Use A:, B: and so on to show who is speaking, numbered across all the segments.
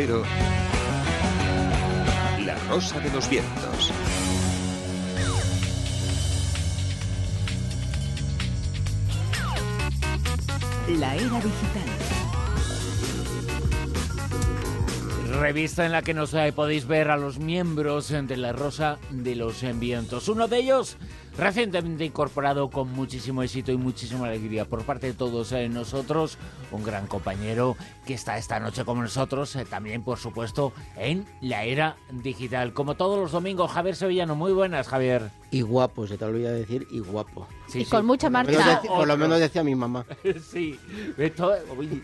A: Cero, La Rosa de los Vientos.
B: La era digital.
C: Revista en la que nos eh, podéis ver a los miembros de la Rosa de los Vientos. Uno de ellos recientemente incorporado con muchísimo éxito y muchísima alegría por parte de todos eh, nosotros, un gran compañero que está esta noche con nosotros, eh, también por supuesto en la era digital. Como todos los domingos, Javier Sevillano, muy buenas Javier.
D: Y guapo, se te olvida decir, y guapo.
E: y con mucha
D: por
E: marcha.
D: por lo menos decía mi mamá.
C: sí,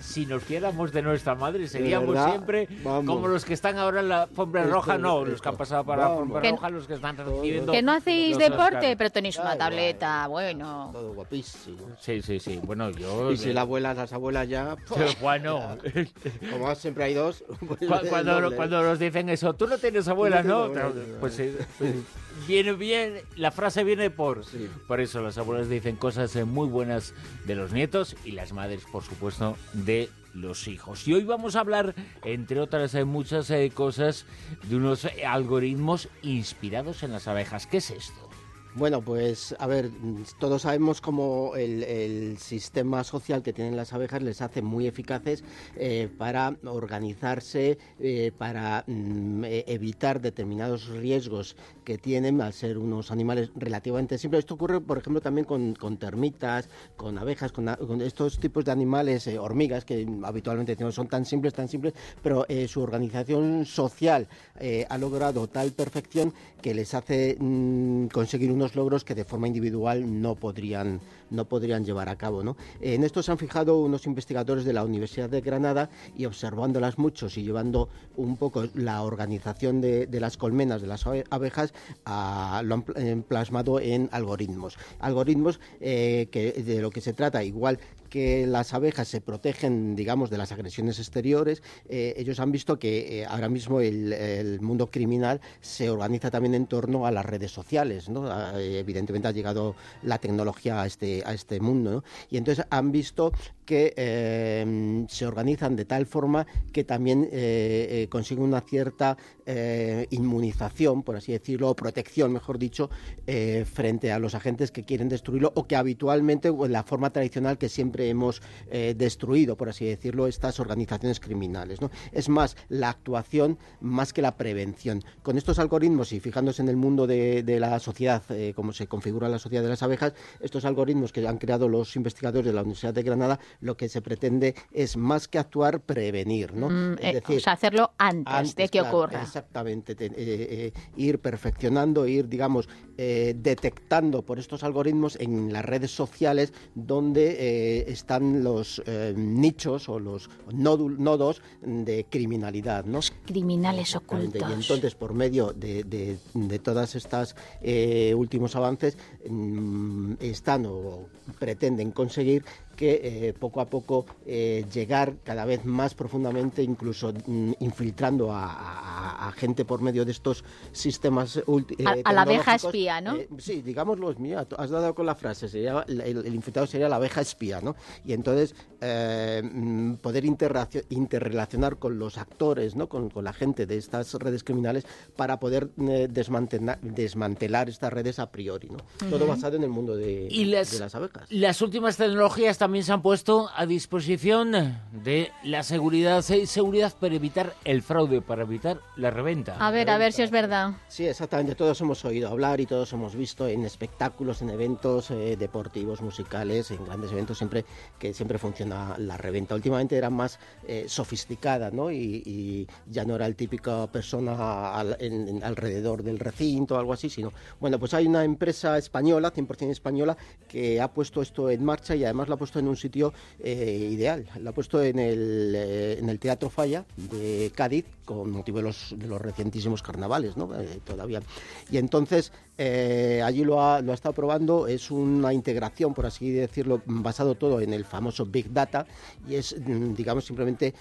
C: si nos fiéramos de nuestra madre, seríamos siempre como los que están ahora en la alfombra roja, no, los que han pasado para la alfombra roja, los que están recibiendo.
E: Que no hacéis deporte, pero tenéis una tableta, bueno.
D: Todo guapísimo.
C: Sí, sí, sí. Bueno, yo.
D: Y si la abuela, las abuelas ya.
C: bueno.
D: Como siempre hay dos.
C: Pues cuando, cuando nos dicen eso, tú no tienes abuela, ¿no? Pues sí. Pues viene bien, la frase viene por, por eso. Las abuelas dicen cosas eh, muy buenas de los nietos y las madres, por supuesto, de los hijos. Y hoy vamos a hablar, entre otras eh, muchas eh, cosas, de unos algoritmos inspirados en las abejas. ¿Qué es esto?
D: Bueno, pues a ver, todos sabemos cómo el, sistema social que tienen las abejas les hace muy eficaces eh, para organizarse, eh, para mm, e, evitar determinados riesgos que tienen al ser unos animales relativamente simples. Esto ocurre, por ejemplo, también con, termitas, con abejas, con, estos tipos de animales, eh, hormigas, que habitualmente no son tan simples, tan simples, pero su organización social ha logrado tal perfección que les hace mm, conseguir unos logros que de forma individual no podrían, no podrían llevar a cabo. ¿no? En esto se han fijado unos investigadores de la Universidad de Granada y observándolas muchos y llevando un poco la organización de, las colmenas de las abejas, lo han plasmado en algoritmos. Algoritmos eh, que de lo que se trata, igual que las abejas se protegen, digamos, de las agresiones exteriores, eh, ellos han visto que eh, ahora mismo el, mundo criminal se organiza también en torno a las redes sociales, ¿no? Ah, evidentemente ha llegado la tecnología a este, a este mundo, Y entonces han visto que em, se organizan de tal forma que también eh, consiguen una cierta inmunización, por así decirlo, o protección, mejor dicho, frente a los agentes que quieren destruirlo o que habitualmente, en la forma tradicional que siempre hemos eh, destruido, por así decirlo, estas organizaciones criminales. ¿no? Es más la actuación más que la prevención. Con estos algoritmos y fijándose en el mundo de, la sociedad, eh, como se configura la sociedad de las abejas, estos algoritmos que han creado los investigadores de la Universidad de Granada, lo que se pretende es más que actuar, prevenir. ¿no?
E: Mm, es eh, decir, o sea, hacerlo antes, de que ocurra.
D: Exactamente, ir perfeccionando, ir, digamos, detectando por estos algoritmos en las redes sociales donde están los eh, nichos o los nodos de criminalidad, ¿no?
E: criminales ocultos.
D: Y entonces, por medio de, de, todas estas eh, últimos avances, mm, están o pretenden conseguir que eh, poco a poco eh, llegar cada vez más profundamente, incluso mm, infiltrando a, gente por medio de estos sistemas
E: eh, a, la abeja espía, ¿no?
D: sí, digámoslo, mira, has dado con la frase, sería, el, infiltrado sería la abeja espía, ¿no? Y entonces mm, poder interrelacionar con los actores, ¿no? Con, la gente de estas redes criminales para poder desmantelar, desmantelar estas redes a priori, ¿no? Todo basado en el mundo de, de las abejas.
C: Las últimas tecnologías también se han puesto a disposición de la seguridad, seguridad para evitar el fraude, para evitar la reventa.
E: A ver, a ver si es verdad.
D: Sí, exactamente. Todos hemos oído hablar y todos hemos visto en espectáculos, en eventos eh, deportivos, musicales, en grandes eventos siempre que siempre funciona la reventa. Últimamente era más eh, sofisticada, ¿no? Y, ya no era el típico persona alrededor del recinto o algo así, sino bueno, pues hay una empresa española, 100% española, que ha puesto esto en marcha y además lo ha puesto en un sitio eh, ideal. Lo ha puesto en el, eh, en el Teatro Falla de Cádiz con motivo de los, recientísimos carnavales, ¿no? Eh, todavía. Y entonces allí lo ha, lo ha estado probando, es una integración, por así decirlo, basado todo en el famoso Big Data y es, mm, digamos, simplemente,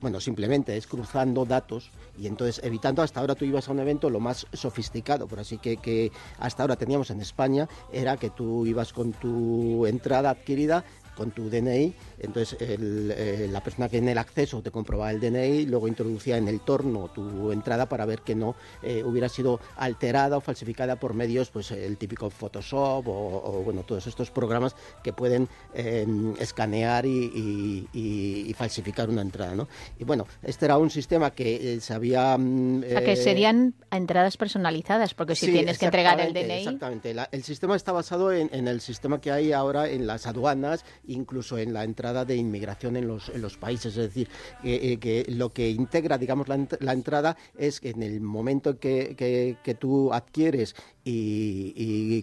D: bueno, simplemente es cruzando datos y entonces evitando, hasta ahora tú ibas a un evento lo más sofisticado, por así que, que hasta ahora teníamos en España, era que tú ibas con tu entrada adquirida con tu DNI, entonces el, eh, la persona que en el acceso te comprobaba el DNI, luego introducía en el torno tu entrada para ver que no eh, hubiera sido alterada o falsificada por medios, pues el típico Photoshop o, o, bueno, todos estos programas que pueden eh, escanear y, y- y- y falsificar una entrada, ¿no? Y bueno, este era un sistema que eh, se había... mm,
E: O sea, que serían entradas personalizadas, porque si
D: Sí,
E: tienes que entregar el DNI.
D: Exactamente. La- el sistema está basado en, en el sistema que hay ahora en las aduanas, incluso en la entrada de inmigración en los, en los países. Es decir, que, eh, lo que integra, digamos, la, la entrada es que en el momento que, que- que tú adquieres y,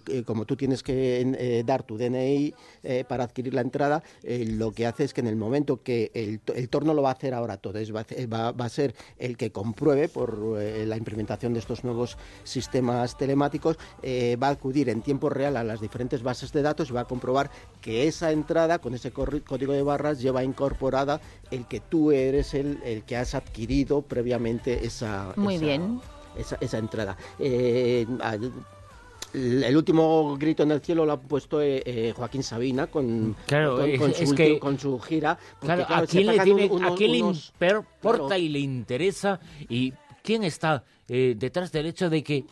D: y, como tú tienes que eh, dar tu DNI eh, para adquirir la entrada, lo que hace es que en el momento que el, el torno lo va a hacer ahora todo, es, va, va- a ser el que compruebe por la implementación de estos nuevos sistemas telemáticos, va a acudir en tiempo real a las diferentes bases de datos y va a comprobar que esa entrada con ese código de barras lleva incorporada el que tú eres el, el que has adquirido previamente esa,
E: Muy
D: esa-
E: bien.
D: esa, esa entrada. Eh, al- el último grito en el cielo lo ha puesto eh, eh, Joaquín Sabina con,
C: Claro,
D: con,
C: es-
D: con su,
C: es que-
D: con su gira. porque,
C: Claro,
D: claro,
C: ¿a quién le, tiene,
D: unos-
C: ¿a quién le importa
D: claro.
C: y le interesa? ¿Y quién está eh, detrás del hecho de que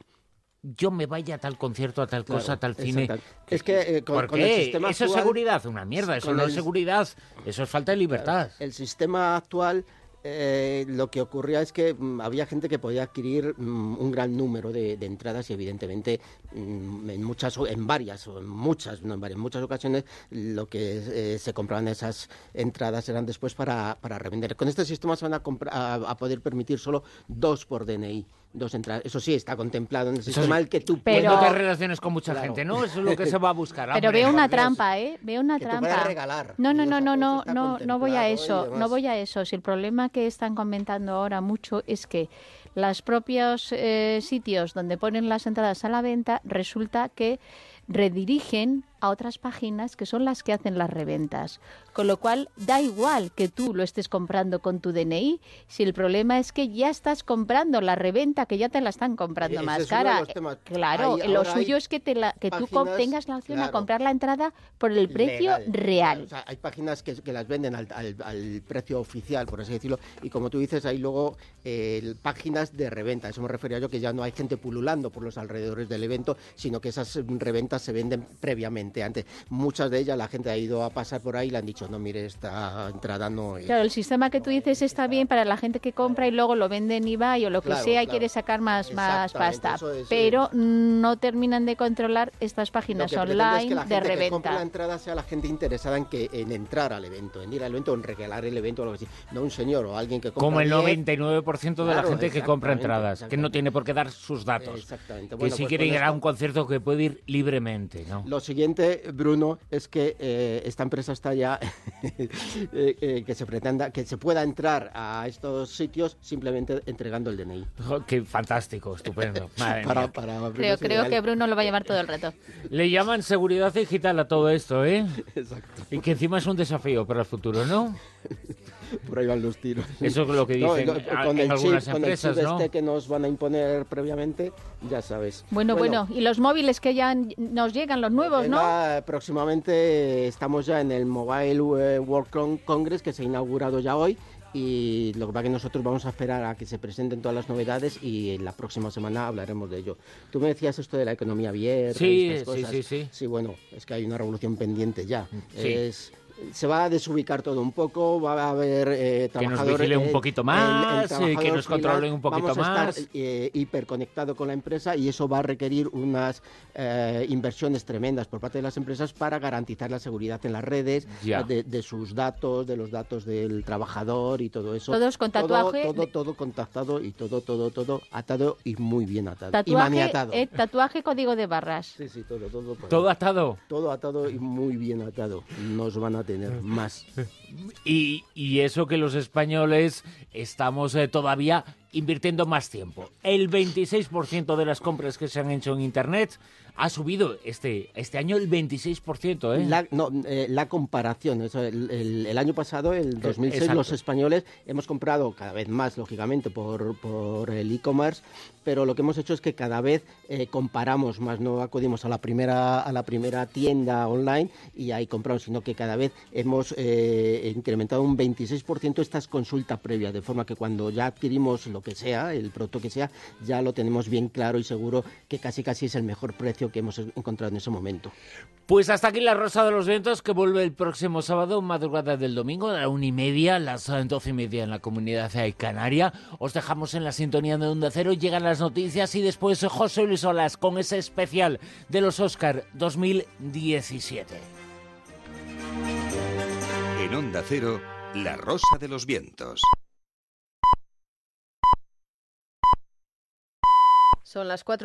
C: yo me vaya a tal concierto, a tal
D: Claro,
C: cosa, a tal cine?
D: exacto. Es que eh, con,
C: ¿Por
D: con
C: qué?
D: el sistema
C: eso es seguridad, una mierda. Eso no es seguridad, eso es falta de libertad.
D: El sistema actual, eh, lo que ocurría es que mm, había gente que podía adquirir mm, un gran número de, de entradas y evidentemente mm, en muchas, en varias o en muchas, no en varias, en muchas ocasiones lo que eh, se compraban esas entradas eran después para, para revender. Con este sistema se van a, a, a poder permitir solo dos por DNI, dos entradas. Eso sí está contemplado en el sistema
C: sí.
D: el que tú
E: Pero-
C: te relaciones con mucha
D: Claro.
C: gente, ¿no? Eso es lo que se va a buscar.
E: Pero
C: hombre,
E: veo una trampa, ¿eh? Veo una
D: Que tú
E: trampa.
D: regalar.
E: No, no, no, no, no, no, no voy a eso, no voy a eso. Si el problema que están comentando ahora mucho es que los propios eh, sitios donde ponen las entradas a la venta resulta que redirigen a otras páginas que son las que hacen las reventas. Con lo cual, da igual que tú lo estés comprando con tu DNI, si el problema es que ya estás comprando la reventa, que ya te la están comprando
D: Ese
E: más cara. Claro, lo suyo es que, te la, que tú tengas la opción a
D: claro.
E: comprar la entrada por el precio
D: legal.
E: real.
D: O sea, hay páginas que, que las venden al, al- al precio oficial, por así decirlo, y como tú dices, hay luego eh, páginas de reventa. Eso me refería yo que ya no hay gente pululando por los alrededores del evento, sino que esas reventas se venden previamente antes. Muchas de ellas la gente ha ido a pasar por ahí y le han dicho, no, mire, esta entrada no es.
E: Claro, el sistema que tú dices está bien para la gente que compra y luego lo vende en eBay o lo que
D: Claro,
E: sea y
D: claro.
E: quiere sacar más, más pasta.
D: es,
E: pero no terminan de controlar estas
D: Lo
E: páginas
D: que pretende es
E: online
D: que la
E: de
D: gente que compra la
E: reventa.
D: entrada sea la gente interesada en que en entrar al evento, en ir al evento, en regalar el evento o algo así. No un señor o alguien que compra
C: Como el
D: 10,
C: 99% de la gente que compra entradas, que no tiene por qué dar sus datos.
D: Exactamente.
C: Que si
D: pues
C: quiere ir a un concierto que puede ir libremente, ¿no?
D: Lo siguiente, Bruno, es que eh, esta empresa está ya eh, eh, que se pretenda que se pueda entrar a estos sitios simplemente entregando el DNI.
C: Qué fantástico, estupendo. Madre
D: Para,
C: mía.
D: para
E: Creo, creo que Bruno lo va a llevar todo el rato.
C: Le llaman seguridad digital a todo esto, ¿eh?
D: Exacto.
C: Y que encima es un desafío para el futuro, ¿no?
D: Por ahí van los tiros.
C: Eso es lo que
D: No,
C: dicen a-
D: con
C: en
D: el
C: algunas
D: chip, con el
C: empresas,
D: chip
C: ¿no?
D: este que nos van a imponer previamente, ya sabes.
E: Bueno, bueno, y los móviles que ya nos llegan, los nuevos, ¿no?
D: Venga, próximamente estamos ya en el Mobile eh, World Con- Congress que se ha inaugurado ya hoy y lo que pasa es que nosotros vamos a esperar a que se presenten todas las novedades y en la próxima semana hablaremos de ello. Tú me decías esto de la economía abierta
C: Sí,
D: y estas
C: sí,
D: cosas.
C: sí, sí.
D: Sí, bueno, es que hay una revolución pendiente ya.
C: Sí.
D: Es se va a desubicar todo un poco, va a haber eh,
C: Que nos
D: trabajadores...
C: vigile un poquito
D: el- el
C: más, que nos controlen un poquito
D: vamos a estar,
C: más.
D: eh, hiperconectado con la empresa y eso va a requerir unas eh, inversiones tremendas por parte de las empresas para garantizar la seguridad en las redes,
C: Ya.
D: de, de sus datos, de los datos del trabajador y todo eso.
E: Todos con
D: Todo-
E: tatuaje
D: Todo,
E: de-
D: todo, contactado y todo, todo, todo atado y muy bien atado. y
E: Tatuaje,
D: maniatado.
E: eh, tatuaje código de barras.
D: Sí, sí, todo, todo.
C: Todo atado.
D: Todo atado y muy bien atado. Nos van a tener más.
C: Y, y eso que los españoles estamos eh, todavía invirtiendo más tiempo. El 26% de las compras que se han hecho en Internet ha subido este, este año el 26%. ¿eh?
D: La, no, eh, la comparación. Eso, el, el- el año pasado, el 2006,
C: exacto.
D: los españoles hemos comprado cada vez más, lógicamente, por, por el e-commerce, pero lo que hemos hecho es que cada vez eh, comparamos más, no acudimos a la primera a la primera tienda online y ahí compramos, sino que cada vez hemos eh, incrementado un 26% estas consulta previa, de forma que cuando ya adquirimos lo que sea, el producto que sea, ya lo tenemos bien claro y seguro que casi casi es el mejor precio que hemos encontrado en ese momento.
C: Pues hasta aquí la Rosa de los Vientos, que vuelve el próximo sábado, madrugada del domingo, a la una y media, las eh, doce y media en la comunidad eh, canaria. Os dejamos en la sintonía de Onda Cero, llegan las noticias y después José Luis Olas con ese especial de los Oscar 2017.
A: En Onda Cero, La Rosa de los Vientos.
F: Son las cuatro